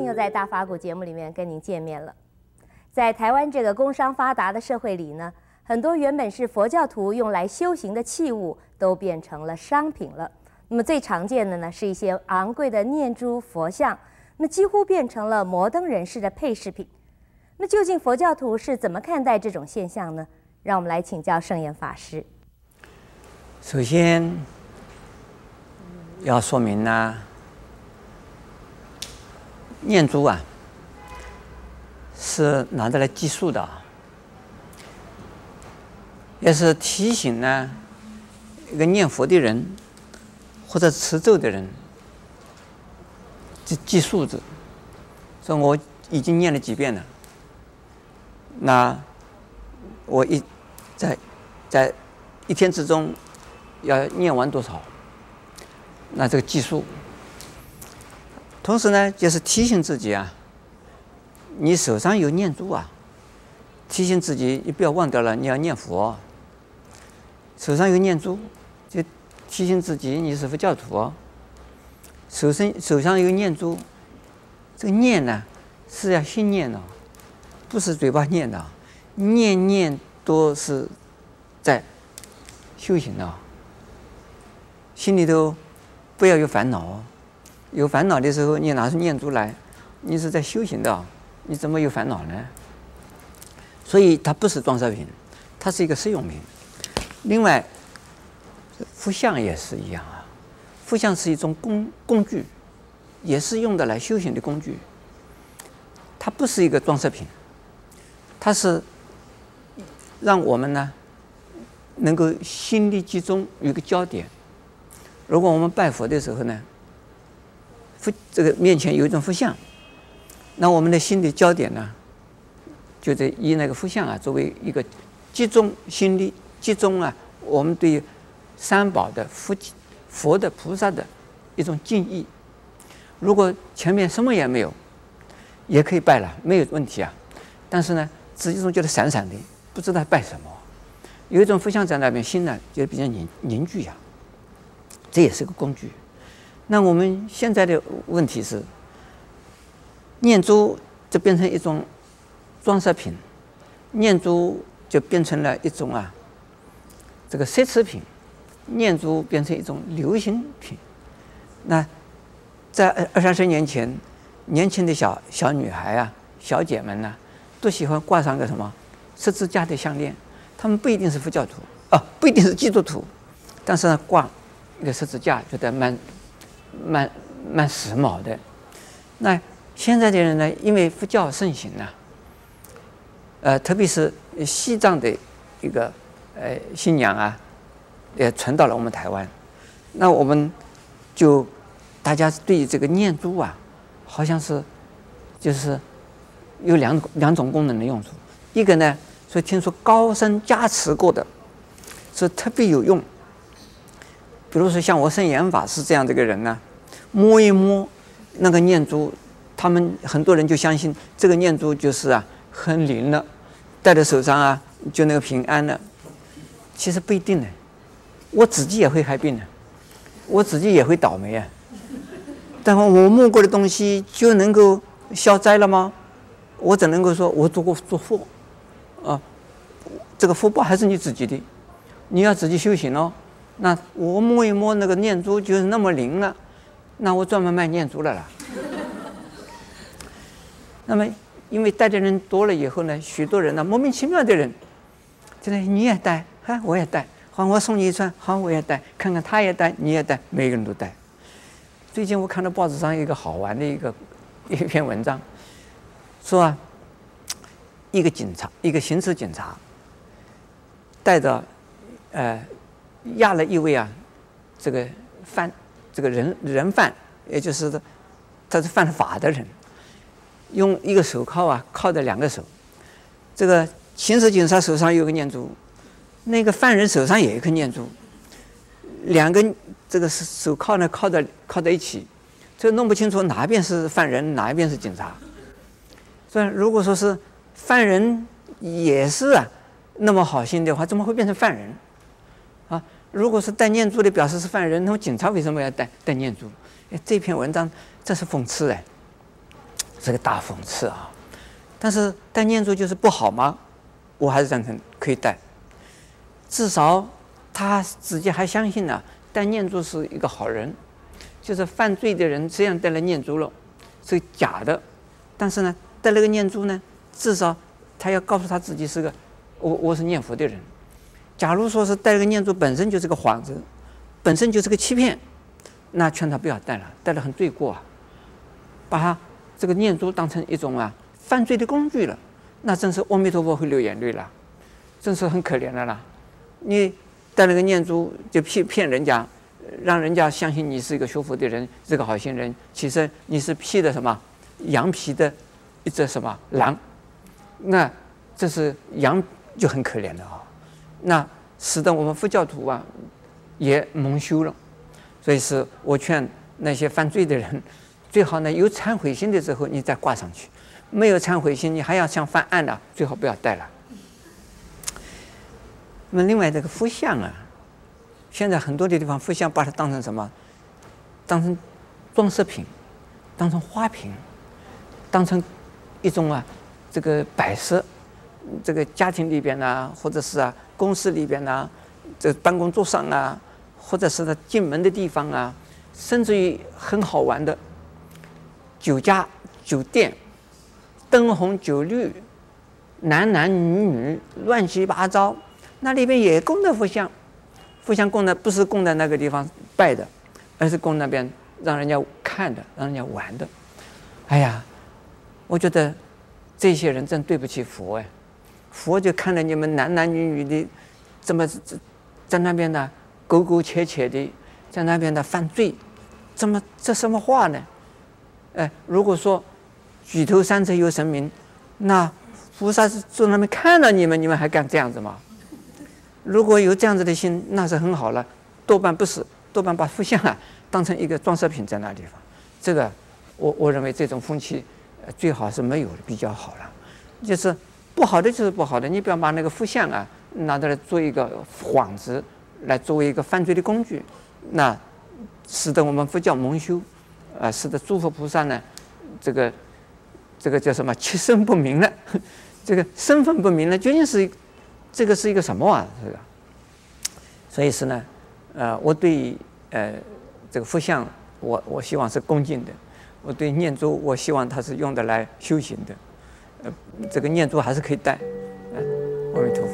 又在大法古节目里面跟您见面了。在台湾这个工商发达的社会里呢，很多原本是佛教徒用来修行的器物，都变成了商品了。那么最常见的呢，是一些昂贵的念珠佛像，那几乎变成了摩登人士的配饰品。那究竟佛教徒是怎么看待这种现象呢？让我们来请教圣严法师。首先要说明呢，念珠啊是拿着来计数的，也是提醒呢一个念佛的人或者持咒的人，记记数字，说我已经念了几遍了。那我一在在一天之中要念完多少？那这个计数。同时呢，就是提醒自己啊，你手上有念珠啊，提醒自己你不要忘掉了，你要念佛。手上有念珠，就提醒自己你是佛教徒。手身手上有念珠，这个念呢是要心念的。不是嘴巴念的，念念都是在修行的。心里头不要有烦恼哦，有烦恼的时候，你拿出念珠来，你是在修行的，你怎么有烦恼呢？所以它不是装饰品，它是一个实用品。另外，佛像也是一样啊，佛像是一种工工具，也是用的来修行的工具，它不是一个装饰品。它是让我们呢能够心力集中有个焦点。如果我们拜佛的时候呢，佛这个面前有一种佛像，那我们的心的焦点呢，就在以那个佛像啊作为一个集中心力集中啊，我们对三宝的佛佛的菩萨的一种敬意。如果前面什么也没有，也可以拜了，没有问题啊。但是呢。实际上觉得闪闪的，不知道拜什么。有一种佛像在那边，心呢就比较凝凝聚呀。这也是个工具。那我们现在的问题是，念珠就变成一种装饰品，念珠就变成了一种啊，这个奢侈品，念珠变成一种流行品。那在二三十年前，年轻的小小女孩啊，小姐们呢？都喜欢挂上个什么十字架的项链，他们不一定是佛教徒啊，不一定是基督徒，但是呢，挂一个十字架觉得蛮蛮蛮时髦的。那现在的人呢，因为佛教盛行呢，呃，特别是西藏的一个呃信仰啊，也传到了我们台湾，那我们就大家对于这个念珠啊，好像是就是。有两两种功能的用处，一个呢，所以听说高僧加持过的，是特别有用。比如说像我圣严法师这样的一个人呢，摸一摸那个念珠，他们很多人就相信这个念珠就是啊很灵了，戴在手上啊就那个平安了。其实不一定呢，我自己也会害病的，我自己也会倒霉啊。但我摸过的东西就能够消灾了吗？我只能够说，我做过做福，啊，这个福报还是你自己的，你要自己修行哦。那我摸一摸那个念珠，就是那么灵了，那我专门卖念珠了。那么，因为戴的人多了以后呢，许多人呢，莫名其妙的人，就是你也戴，哈，我也戴，好，我送你一串，好，我也戴，看看他也戴，你也戴，每个人都戴。最近我看到报纸上一个好玩的一个一篇文章。说啊，一个警察，一个刑事警察，带着呃押了一位啊，这个犯这个人人犯，也就是他是犯了法的人，用一个手铐啊铐着两个手，这个刑事警察手上有个念珠，那个犯人手上也有一颗念珠，两个这个手铐呢铐在铐在一起，这弄不清楚哪一边是犯人，哪一边是警察。所以，如果说是犯人也是啊，那么好心的话，怎么会变成犯人？如果是戴念珠的表示是犯人，那么警察为什么要戴戴念珠？哎，这篇文章这是讽刺哎，这个大讽刺啊！但是戴念珠就是不好吗？我还是赞成可以戴，至少他自己还相信呢、戴念珠是一个好人，就是犯罪的人这样戴了念珠了，是假的，但是呢，戴了个念珠呢，至少他要告诉他自己是个我我是念佛的人。假如说是戴了个念珠本身就是个幌子，本身就是个欺骗，那劝他不要戴了，戴了很罪过啊，把他。这个念珠当成一种啊犯罪的工具了，那真是阿弥陀佛会流眼泪了，真是很可怜的啦。你戴了个念珠就骗骗人家，让人家相信你是一个学佛的人，是个好心人，其实你是披的什么羊皮的一只什么狼，那这是羊就很可怜的啊，那使得我们佛教徒啊也蒙羞了，所以是我劝那些犯罪的人。最好呢，有忏悔心的时候你再挂上去，没有忏悔心，你还要想犯案的，最好不要戴了。那么另外这个佛像啊，现在很多的地方佛像把它当成什么？当成装饰品，当成花瓶，当成一种啊这个摆设，这个家庭里边呢、啊，或者是啊公司里边呢、啊，这、办公桌上啊，或者是他进门的地方啊，甚至于很好玩的。酒家、酒店，灯红酒绿，男男女女乱七八糟，那里边也供的佛像，佛像供的不是供在那个地方拜的，而是供那边让人家看的、让人家玩的。哎呀，我觉得这些人真对不起佛哎，佛就看着你们男男女女的怎么在那边呢苟苟且且的，在那边的犯罪，怎么这什么话呢？哎，如果说举头三尺有神明，那菩萨是坐那边看了你们，你们还敢这样子吗？如果有这样子的心，那是很好了。多半不是，多半把佛像啊当成一个装饰品在那地方。这个，我我认为这种风气，最好是没有的比较好了。就是不好的就是不好的，你不要把那个佛像啊拿着来做一个幌子，来作为一个犯罪的工具，那使得我们佛教蒙羞。啊，使得诸佛菩萨呢，这个这个叫什么？七身不明了，这个身份不明了，究竟是这个是一个什么啊？这个，所以是呢，呃，我对呃这个佛像，我我希望是恭敬的；我对念珠，我希望它是用的来修行的。呃，这个念珠还是可以戴。阿弥陀佛。